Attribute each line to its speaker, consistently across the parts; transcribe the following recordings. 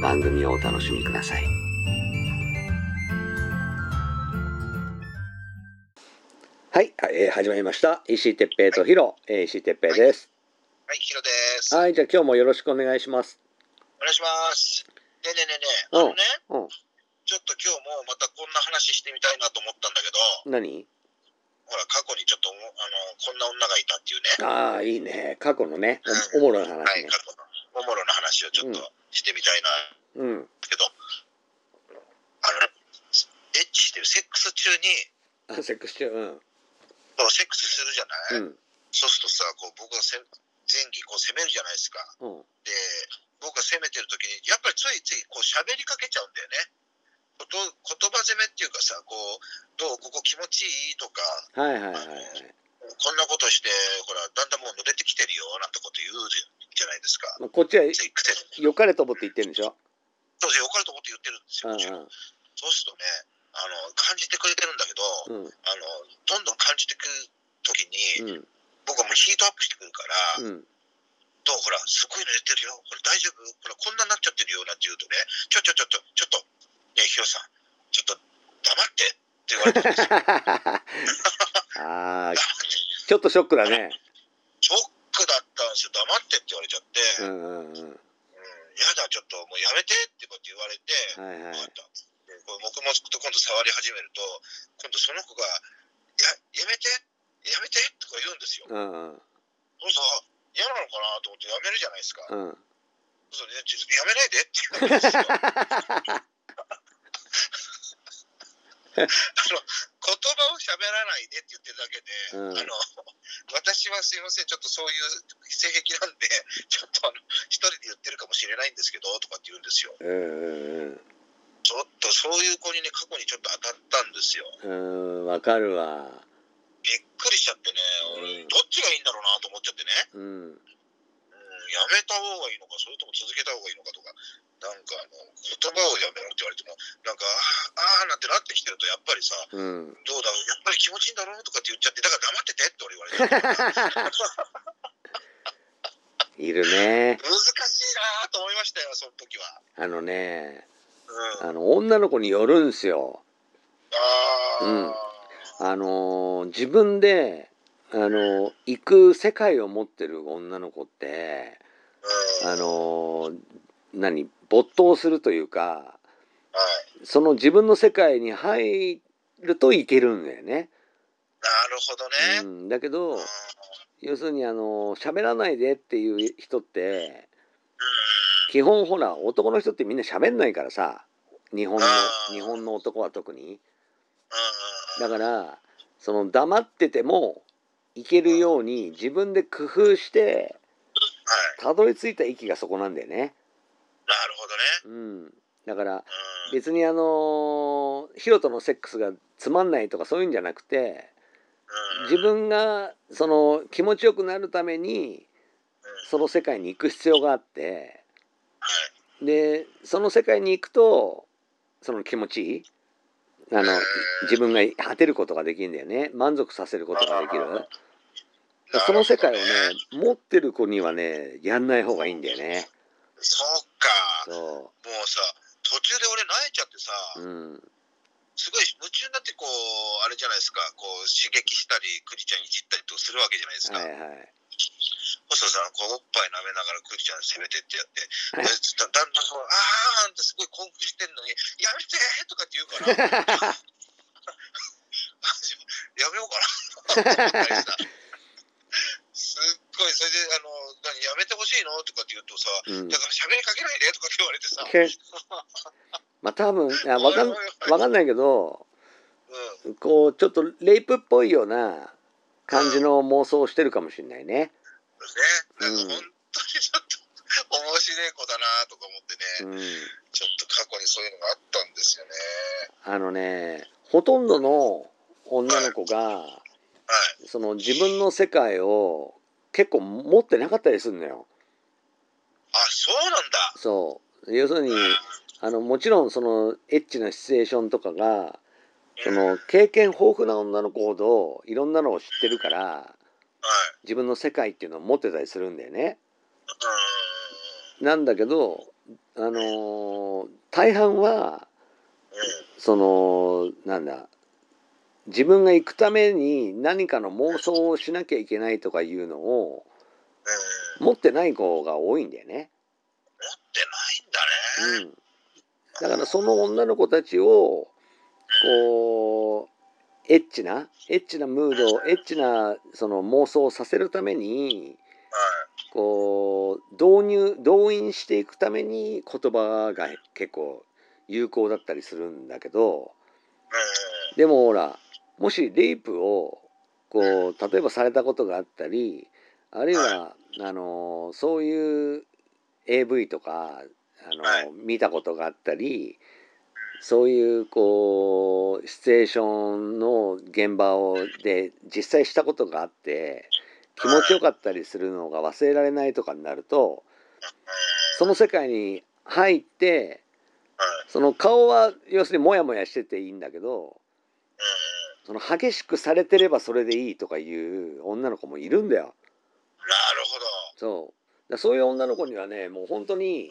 Speaker 1: 番組をお楽しみください。はい、えー始まりました。石井哲平とヒロ、えー石井哲平です。
Speaker 2: はい、ヒロです。
Speaker 1: はい、じゃあ今日もよろしくお願いします。
Speaker 2: お願いします。ねえねえねえ
Speaker 1: うん
Speaker 2: ねえ、あのね、
Speaker 1: うん、
Speaker 2: ちょっと今日もまたこんな話してみたいなと思ったんだけど、
Speaker 1: 何？
Speaker 2: ほら、過去にちょっとあの、こんな女がいたっていうね、
Speaker 1: ああ、いいね。過去のね、おおもろな
Speaker 2: はい、
Speaker 1: 話ね。
Speaker 2: 過去のおもろな話をちょっとしてみたいな、
Speaker 1: うん。
Speaker 2: けど、あのね、エッチしてるセックス中に、
Speaker 1: あセックス中、うん。
Speaker 2: セックスするじゃない、
Speaker 1: うん。
Speaker 2: そうするとさ、こう僕がせん前期こう攻めるじゃないですか。
Speaker 1: うん。
Speaker 2: で、僕が攻めてる時に、やっぱりついついこう喋りかけちゃうんだよね。こと言葉攻めっていうかさ、こう、どうここ気持ちいいとか、
Speaker 1: はいはいはいはい。
Speaker 2: こんなことして、ほら、だんだんもう濡れてきてるよ、なんてこと言うじゃないですか。
Speaker 1: まあ、こっちは良かれと思って言ってるんでしょ？
Speaker 2: そうですよ、よかれと思って言ってるんですよ、
Speaker 1: うん
Speaker 2: もちろん。そうするとね、あの、感じてくれてるんだけど、
Speaker 1: うん。
Speaker 2: あの、どんどん感じてくる時に、
Speaker 1: うん。
Speaker 2: 僕はもうヒートアップしてくるから、
Speaker 1: うん。
Speaker 2: どうほら、すごい濡れてるよ。これ大丈夫？ほら、こんなになっちゃってるよ。なんて言うとね、ちょちょちょちょ、ちょっと、ねえ、ヒロさん、ちょっと黙ってって言われてるんですよ。
Speaker 1: ああ、ちょっとショックだね。
Speaker 2: ショックだったんですよ。黙ってって言われちゃって、
Speaker 1: う
Speaker 2: うん、
Speaker 1: んうんうん。
Speaker 2: やだ、ちょっともうやめてってこうやって言われて、
Speaker 1: はいはい
Speaker 2: こう僕も今度触り始めると、今度その子が、や、やめて、やめてとか言うんですよ。
Speaker 1: うんうん。
Speaker 2: そうそう、嫌なのかなと思ってやめるじゃないですか。
Speaker 1: うん。
Speaker 2: そうね、ちょやめないでって言うんですよ。あの言葉を喋らないでって言ってるだけで、
Speaker 1: うん
Speaker 2: あの 私はすいません、ちょっとそういう性癖なんで、ちょっとあの一人で言ってるかもしれないんですけどとかって言うんですよ。
Speaker 1: うんうん
Speaker 2: ちょっとそういう子にね、過去にちょっと当たったんですよ。
Speaker 1: うん。うん、わかるわ。
Speaker 2: びっくりしちゃってね、
Speaker 1: うん
Speaker 2: 俺、どっちがいいんだろうなと思っちゃってね、
Speaker 1: うん。
Speaker 2: うん、やめた方がいいのか、それとも続けた方がいいのかとか、なんかあの言葉をやめろって言われても、なんか、あーあーなんてなってきてると、やっぱりさ、
Speaker 1: うん。
Speaker 2: どうだろう、やっぱり気持ちいいんだろうとかって言っちゃって、だから黙っててって俺言われて、
Speaker 1: いるね。
Speaker 2: 難しいなと思いましたよ、その時は。
Speaker 1: あのね、
Speaker 2: うん、
Speaker 1: あの、女の子によるんすよ。
Speaker 2: あー、
Speaker 1: うんあのー自分で、あのー行く世界を持ってる女の子って、
Speaker 2: うん、
Speaker 1: あのー何、没頭するというか、
Speaker 2: はい、
Speaker 1: その自分の世界に入るといけるんだよね。
Speaker 2: なるほどね。
Speaker 1: う
Speaker 2: うん。
Speaker 1: ん、だけど、要するにあの喋らないでっていう人って基本ほら男の人ってみんな喋んないからさ。日本の日本の男は特に。だからその黙っててもいけるように自分で工夫して
Speaker 2: はい、
Speaker 1: たどり着いた域がそこなんだよね。
Speaker 2: なるほどね。
Speaker 1: うん、だから
Speaker 2: うん。
Speaker 1: 別にあのヒロとのセックスがつまんないとかそういうんじゃなくて
Speaker 2: うん。
Speaker 1: 自分がその気持ちよくなるために
Speaker 2: うん。
Speaker 1: その世界に行く必要があって
Speaker 2: はい。
Speaker 1: でその世界に行くとその気持ちいいあの自分が果てることができるんだよね。満足させることができる。その世界をね持ってる子にはねやんない方がいいんだよね。
Speaker 2: そうか。
Speaker 1: そ
Speaker 2: もうさ、途中で俺泣いちゃってさ、
Speaker 1: ううん
Speaker 2: すごい夢中になってこう、あれじゃないですか、こう刺激したり、クリちゃんいじったりとかするわけじゃないですか。
Speaker 1: はいはい
Speaker 2: 細田さん、こう、おっぱい舐めながらクリちゃん攻めてってやって、
Speaker 1: はい
Speaker 2: でだだんだんこう、あーんってすごい興奮してんのに、やめてーとかって言うから、やめようかな。すっごい、それで、あの、何、やめてほしいの？とかって言うとさ、
Speaker 1: うん。
Speaker 2: だから喋りかけないでとかって言われてさ、
Speaker 1: まあ多分いやわかんわかんないけど
Speaker 2: うん、
Speaker 1: こうちょっとレイプっぽいような感じの妄想をしてるかもしれないね。
Speaker 2: ね、なんか本当にちょっと面白い子だなとか思ってね、
Speaker 1: うん、
Speaker 2: ちょっと過去にそういうのがあったんですよね。
Speaker 1: あのねほとんどの女の子が
Speaker 2: はい。
Speaker 1: その自分の世界を結構持ってなかったりするのよ。
Speaker 2: あ、そうなんだ。
Speaker 1: そう要するにあのもちろんそのエッチなシチュエーションとかがその経験豊富な女の子ほどいろんなのを知ってるから
Speaker 2: はい。
Speaker 1: 自分の世界っていうのを持ってたりするんだよね。
Speaker 2: う
Speaker 1: なんだけどあのー大半は。そのなんだ自分が行くために何かの妄想をしなきゃいけないとかいうのを
Speaker 2: うん。
Speaker 1: 持ってない子が多いんだよね。
Speaker 2: 持ってないんだね。
Speaker 1: うん、だからその女の子たちをこうエッチなエッチなムードエッチなその妄想をさせるために
Speaker 2: はい。
Speaker 1: こう導入動員していくために言葉が結構有効だったりするんだけど
Speaker 2: うん。
Speaker 1: でもほらもしレイプをこう例えばされたことがあったりあるいはあのそういう AV とかあの、
Speaker 2: はい
Speaker 1: 見たことがあったりそういうこうシチュエーションの現場をで実際したことがあって気持ちよかったりするのが忘れられないとかになるとその世界に入って
Speaker 2: はい。
Speaker 1: その顔は要するにモヤモヤしてていいんだけど
Speaker 2: うん。
Speaker 1: その激しくされてればそれでいいとかいう女の子もいるんだよ。
Speaker 2: なるほど。
Speaker 1: そうそういう女の子にはねもう本当に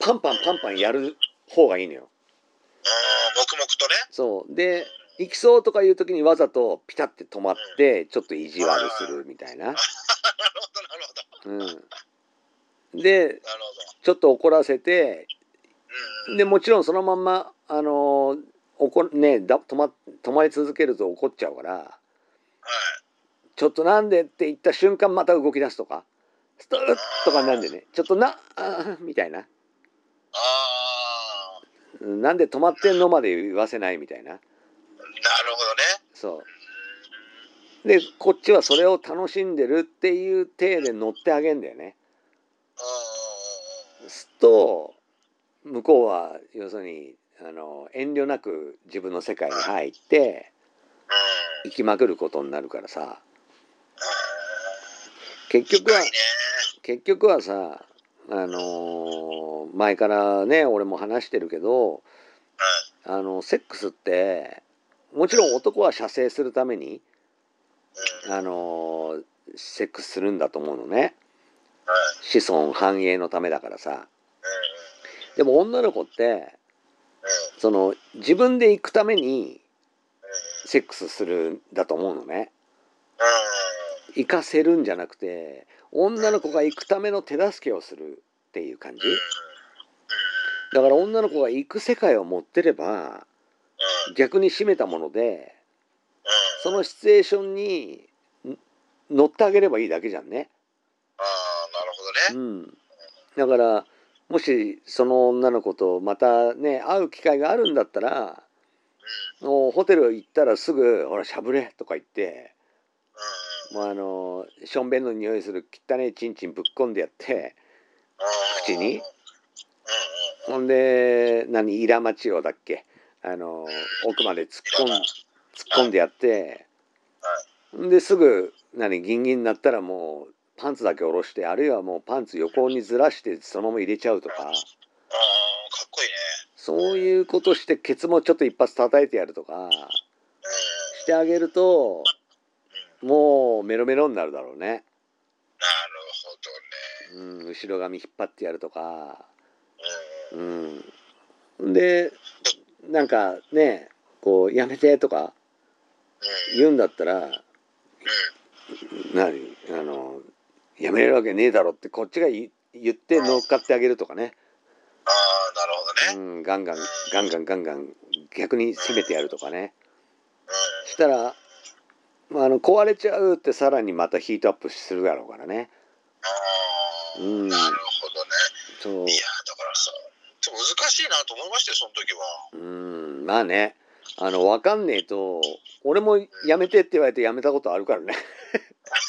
Speaker 1: パンパンパンパンやる方がいいのよ。
Speaker 2: うん。黙々とね。
Speaker 1: そうで行きそうとかいう時にわざとピタって止まってちょっと意地悪するみたいな。
Speaker 2: なるほど、なるほど。
Speaker 1: うん、で。ちょっと怒らせて
Speaker 2: うん。
Speaker 1: でもちろんそのまんまあの怒ねだ止ま止まり続けると怒っちゃうから
Speaker 2: はい。
Speaker 1: ちょっとなんでって言った瞬間また動き出すとかストッとかなんでね。ちょっとなみたいな。なんで止まってんのまで言わせないみたいな。
Speaker 2: なるほどね。
Speaker 1: そう。でこっちはそれを楽しんでるっていう体で乗ってあげんだよね。
Speaker 2: うん。
Speaker 1: すっと向こうは要するにあの遠慮なく自分の世界に入って
Speaker 2: うん。
Speaker 1: 生きまくることになるからさ
Speaker 2: うん。
Speaker 1: 結局は。結局はさあの前からね俺も話してるけどあのセックスってもちろん男は射精するために
Speaker 2: うん。
Speaker 1: あのセックスするんだと思うのね
Speaker 2: はい。
Speaker 1: 子孫繁栄のためだからさ
Speaker 2: うん。
Speaker 1: でも女の子って
Speaker 2: うん。
Speaker 1: その自分で行くために
Speaker 2: うん。
Speaker 1: セックスするんだと思うのね
Speaker 2: うん。
Speaker 1: 行かせるんじゃなくて女の子が行くための手助けをするっていう感じだから女の子が行く世界を持ってれば逆に締めたものでそのシチュエーションにん乗ってあげればいいだけじゃんね。
Speaker 2: ああ、なるほどね。
Speaker 1: うん、だからもしその女の子とまたね会う機会があるんだったらもうホテル行ったらすぐ「ほらしゃぶれ」とか言って
Speaker 2: うん。
Speaker 1: もうあのしょんべんの匂いする汚いチンチンぶっ込んでやって
Speaker 2: うん。
Speaker 1: 口に
Speaker 2: うん。
Speaker 1: ほんで何イラマチオだっけあの奥まで突っ込ん突っ込んでやってんですぐ何ギンギンになったらもうパンツだけ下ろしてあるいはもうパンツ横にずらしてそのまま入れちゃうとか
Speaker 2: ああ、かっこいいね。
Speaker 1: そういうことしてケツもちょっと一発叩いてやるとか
Speaker 2: うん。
Speaker 1: してあげるともうメロメロになるだろうね、
Speaker 2: なるほどね。
Speaker 1: うん、後ろ髪引っ張ってやるとか、
Speaker 2: うん。
Speaker 1: うん、でなんかねこうやめてとか
Speaker 2: うん。
Speaker 1: 言うんだったら
Speaker 2: うん。
Speaker 1: 何？あのやめれるわけねえだろってこっちが言言って乗っかってあげるとかね、
Speaker 2: ああ、なるほどね。
Speaker 1: うん、ガンガンガンガンガンガン逆に攻めてやるとかね
Speaker 2: うん。
Speaker 1: したら、まあ、あの壊れちゃうってさらにまたヒートアップするだろうからね
Speaker 2: ああ、
Speaker 1: うん
Speaker 2: なるほどね。
Speaker 1: そう
Speaker 2: いや、だからさ、ちょっと難しいなと思いましたよ、その時は。
Speaker 1: うんまあねあの分かんねえと俺もやめてって言われてやめたことあるからね、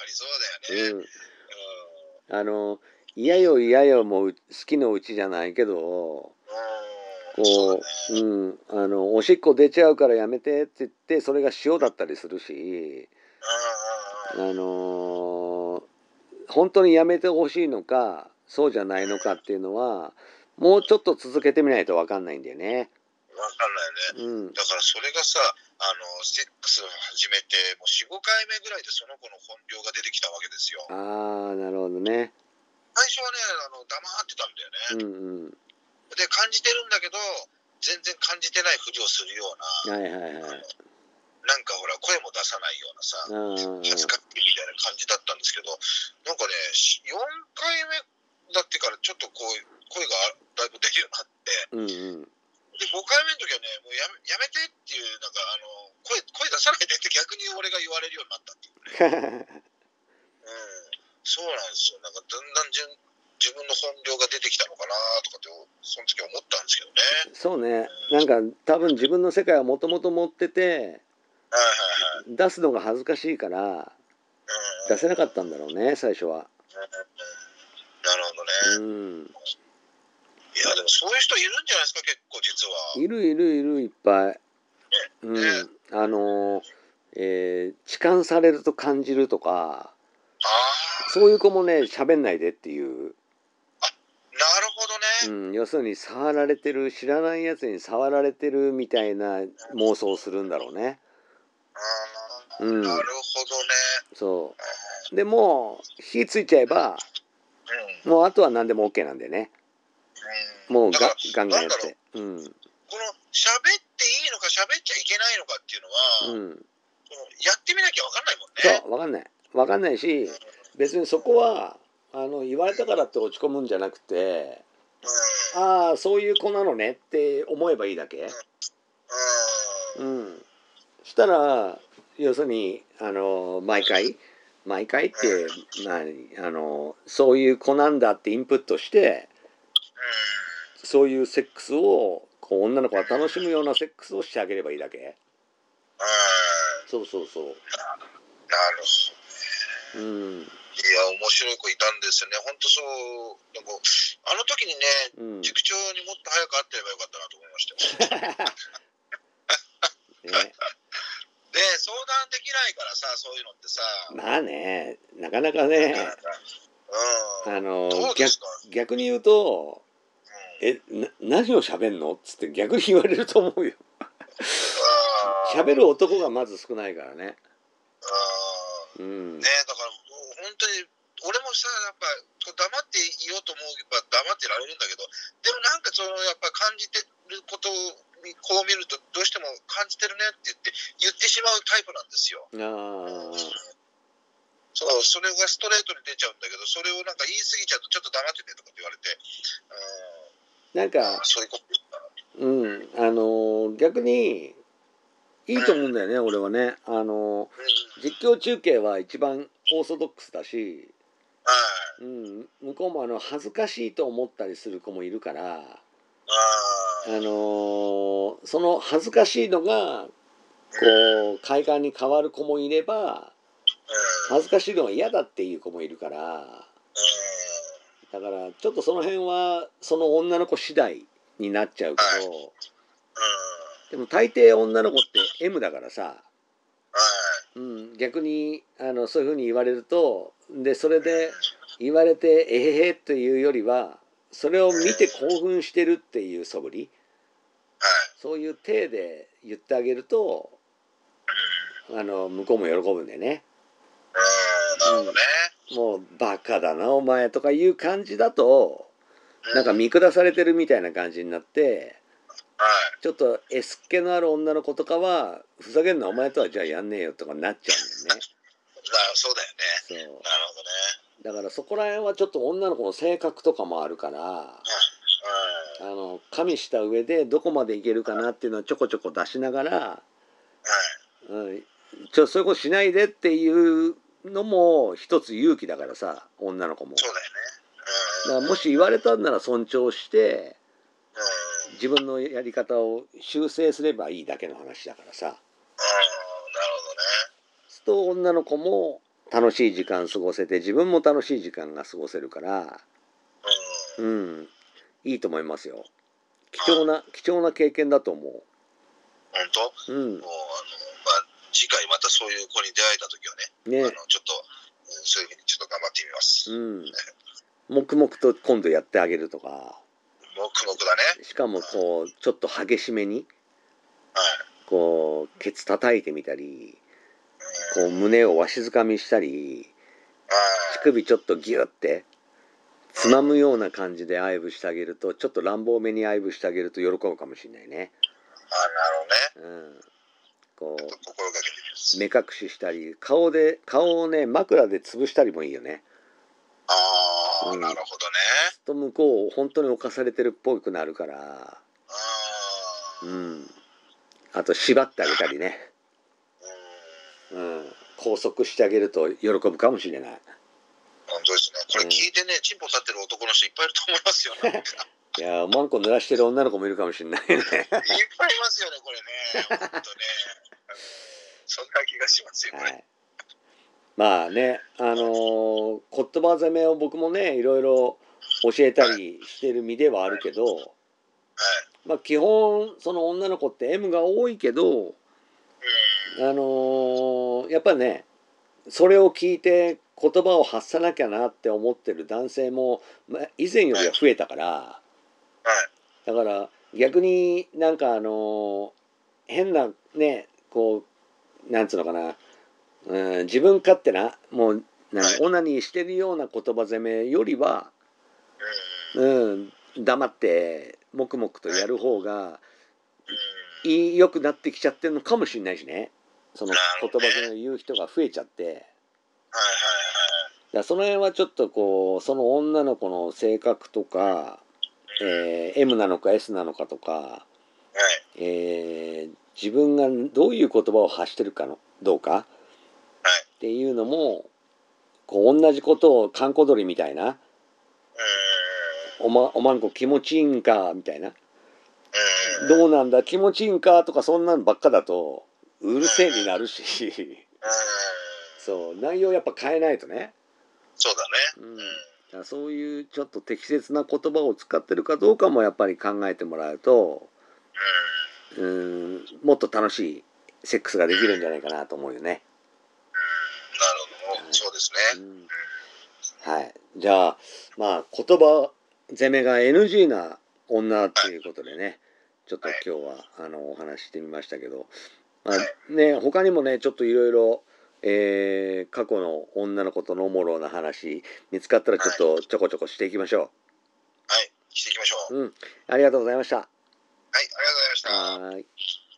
Speaker 2: ぱりそうだよね。
Speaker 1: うん、
Speaker 2: うん。
Speaker 1: あの嫌よ嫌よもう好きのうちじゃないけどこ
Speaker 2: だね。
Speaker 1: う、うん、あのおしっこ出ちゃうからやめてって言ってそれが塩だったりするし。あのー本当にやめてほしいのかそうじゃないのかっていうのはもうちょっと続けてみないと分かんないんだよね。
Speaker 2: わかんないね。
Speaker 1: うん、
Speaker 2: だからそれがさ、あの、セックスを始めて、もう4、5回目ぐらいでその子の本領が出てきたわけですよ。
Speaker 1: あーなるほどね。
Speaker 2: 最初はね、あの黙ってたんだよね。
Speaker 1: うんうん
Speaker 2: で、感じてるんだけど、全然感じてないふりをするような、
Speaker 1: はいはいはい。
Speaker 2: なんかほら、声も出さないようなさ、恥ずかしいみたいな感じだったんですけど、なんかね、4回目だってからちょっとこう、声がだいぶ出るようになって、
Speaker 1: うんうん
Speaker 2: で、5回目の時はね、もうやめやめてっていう、なんかあの、声、声出さないでって逆に俺が言われるようになったっていう。ね。うん。そうなんですよ。なんかだんだんじゅん自分の本領が出てきたのかなとかって、その時思ったんですけどね。
Speaker 1: そうねなんか多分自分の世界はもともと持ってて
Speaker 2: はいはいはい。
Speaker 1: 出すのが恥ずかしいから
Speaker 2: うん。
Speaker 1: 出せなかったんだろうね最初は。
Speaker 2: うん。なるほどね。
Speaker 1: うん
Speaker 2: いや、でもそういう人いるんじゃないですか、結構実は。
Speaker 1: いるいるいるいっぱい。うん、あのえー痴漢されると感じるとか
Speaker 2: ああ、
Speaker 1: そういう子もね喋んないでっていう、
Speaker 2: なるほどね。
Speaker 1: うん、要するに触られてる知らないやつに触られてるみたいな妄想をするんだろうね。
Speaker 2: あー
Speaker 1: うん
Speaker 2: なるほどね。
Speaker 1: そうでもう火ついちゃえば
Speaker 2: うん。
Speaker 1: もうあとは何でも OK なんでね
Speaker 2: うん、
Speaker 1: もうがガンガンやって。うん
Speaker 2: この喋っていいのか喋っちゃいけないのかっていうのは、
Speaker 1: うん、
Speaker 2: やってみなきゃ分かんないもんね。
Speaker 1: そう分かんない分かんないし別にそこはあの言われたからって落ち込むんじゃなくて
Speaker 2: うん。
Speaker 1: ああそういう子なのねって思えばいいだけ。
Speaker 2: うん。
Speaker 1: うん、したら要するにあの毎回毎回って、まあ、あのそういう子なんだってインプットしてそういうセックスをこう女の子が楽しむようなセックスをしてあげればいいだけ。そうそうそう
Speaker 2: なるほど。
Speaker 1: うん
Speaker 2: いや、面白い子いたんですよね。本当そう、なんかあの時にね、
Speaker 1: うん
Speaker 2: 塾長にもっと早く会ってればよかったなと思いましたよ。
Speaker 1: ね、
Speaker 2: で、相談できないからさ、そういうのってさ。
Speaker 1: まあねなかなかね
Speaker 2: うん。
Speaker 1: あの逆逆に言うと「
Speaker 2: うん、
Speaker 1: えな何を喋んの?」っつって逆に言われると思うよ。喋る男がまず少ないからね。
Speaker 2: あ
Speaker 1: うん。
Speaker 2: ーねだからもう本当に、俺もさ、やっぱ黙っていようと思えば黙ってられるんだけど、でもなんかその、やっぱ感じてることをこう見ると、どうしても感じてるねって言って、言ってしまうタイプなんですよ。
Speaker 1: あ
Speaker 2: そう、それがストレートに出ちゃうんだけど、それをなんか言い過ぎちゃうと、ちょっと黙っててとかって言われて、
Speaker 1: ーなん
Speaker 2: うん、
Speaker 1: か
Speaker 2: う。
Speaker 1: んあの逆にいいと思うんだよね俺はねあの、実況中継は一番オーソドックスだし、うん、向こうもあの恥ずかしいと思ったりする子もいるから
Speaker 2: あ
Speaker 1: のその恥ずかしいのが、こう快感に変わる子もいれば、恥ずかしいのが嫌だっていう子もいるからだからちょっとその辺はその女の子次第になっちゃうけど、
Speaker 2: うん、うん、
Speaker 1: でも大抵女の子って M だからさ、
Speaker 2: はい。
Speaker 1: うん、逆にあのそういうふうに言われるとでそれで言われてえへへというよりはそれを見て興奮してるっていう素振り。
Speaker 2: はい。
Speaker 1: そういう体で言ってあげるとあの向こうも喜ぶんでね。
Speaker 2: うん、なるほどね。
Speaker 1: もうバカだなお前とかいう感じだとなんか見下されてるみたいな感じになって
Speaker 2: はい。
Speaker 1: ちょっと S っ気のある女の子とかはふざけんなお前とはじゃあやんねえよとかなっちゃうんだよね。
Speaker 2: そうだよね。
Speaker 1: そう
Speaker 2: なるほどね。
Speaker 1: だからそこら辺はちょっと女の子の性格とかもあるから
Speaker 2: はい。
Speaker 1: あの加味した上でどこまでいけるかなっていうのをちょこちょこ出しながら、
Speaker 2: はい。
Speaker 1: うん、ちょそういうことしないでっていうのも一つ勇気だからさ女の子も。
Speaker 2: そうだよね。うん。
Speaker 1: だからもし言われたんなら尊重して
Speaker 2: うん。
Speaker 1: 自分のやり方を修正すればいいだけの話だからさ
Speaker 2: ああ、なる
Speaker 1: そうすると女の子も楽しい時間過ごせて自分も楽しい時間が過ごせるから
Speaker 2: ほどね。うん。
Speaker 1: うんいいと思いますよ貴重な貴重な経験だと思
Speaker 2: 本当？
Speaker 1: ううん
Speaker 2: もう、あ、次回またそういう子に出会えた時はね、あ
Speaker 1: ね
Speaker 2: の、ちょっと、うんそういうふうにちょっと頑張ってみます。
Speaker 1: うん黙々と今度やってあげるとか
Speaker 2: 黙々だね。
Speaker 1: しかもこうちょっと激しめに
Speaker 2: はい。
Speaker 1: こうケツ叩いてみたり
Speaker 2: うん。
Speaker 1: こう胸をわしづかみしたり
Speaker 2: はい
Speaker 1: 乳首ちょっとギュッてつまむような感じで愛撫してあげるとちょっと乱暴めに愛撫してあげると喜ぶかもしれないね。
Speaker 2: あなるほどね。
Speaker 1: うん、こ。う目隠ししたり顔で顔をね枕で潰したりもいいよね。
Speaker 2: ああ、
Speaker 1: うん
Speaker 2: なるほどね。
Speaker 1: と向こう本当に侵されてるっぽくなるから、
Speaker 2: ああ、
Speaker 1: うん、あと縛ってあげたりね、
Speaker 2: うん。
Speaker 1: うん、拘束してあげると喜ぶかもしれない。
Speaker 2: 本当ですね。これ聞いてね、チンポ立ってる男の人いっぱいいると思いますよね。い っ
Speaker 1: いやマンコ濡らしてる女の子もいるかもしれないね。
Speaker 2: ぱいいますよね、これね。本当ね。うんそんな気がしますよ。
Speaker 1: はい、まあねあのー言葉攻めを僕もねいろいろ教えたりしてる身ではあるけど、
Speaker 2: はい。
Speaker 1: まあ、基本その女の子って M が多いけど、
Speaker 2: うん。
Speaker 1: あのーやっぱねそれを聞いて言葉を発さなきゃなって思ってる男性も、まあ、以前よりは増えたから
Speaker 2: はい。
Speaker 1: だから逆になんかあのー変なねこうなんつうのかな、うん、自分勝手なもう何、
Speaker 2: はい
Speaker 1: オナニーしてるような言葉攻めよりは、
Speaker 2: うん。
Speaker 1: うん、黙って黙々とやる方が
Speaker 2: うん。
Speaker 1: いい良くなってきちゃってるのかもしれないしねその言葉攻めを言う人が増えちゃって。だその辺はちょっとこうその女の子の性格とか、えー M なのか S なのかとか。えー自分がどういう言葉を発してるかのどうか？
Speaker 2: はい。
Speaker 1: っていうのもこう同じことをかんこ鳥みたいな
Speaker 2: うん。
Speaker 1: おまおまんこ気持ちいいんかみたいな
Speaker 2: うん。
Speaker 1: どうなんだ？気持ちいいんかとかそんなんばっかだとうるせえになるし
Speaker 2: うん。
Speaker 1: そう内容やっぱ変えないとね、
Speaker 2: そうだ
Speaker 1: うん、だ
Speaker 2: ね。
Speaker 1: からそういうちょっと適切な言葉を使ってるかどうかもやっぱり考えてもらうと
Speaker 2: うん。
Speaker 1: もっと楽しいセックスができるんじゃないかなと思うよね。
Speaker 2: なるほど。そうですね。
Speaker 1: うんはい、じゃあまあ言葉攻めが NG な女っていうことでねちょっと今日はあのお話ししてみましたけど、まあ、ね他にもねちょっといろいろえー過去の女の子とのおもろな話見つかったらちょっとちょこちょこしていきましょ
Speaker 2: はい。していきましょう。
Speaker 1: う。うん、ありがとうございました。
Speaker 2: はい。ありがとうございました。
Speaker 1: は。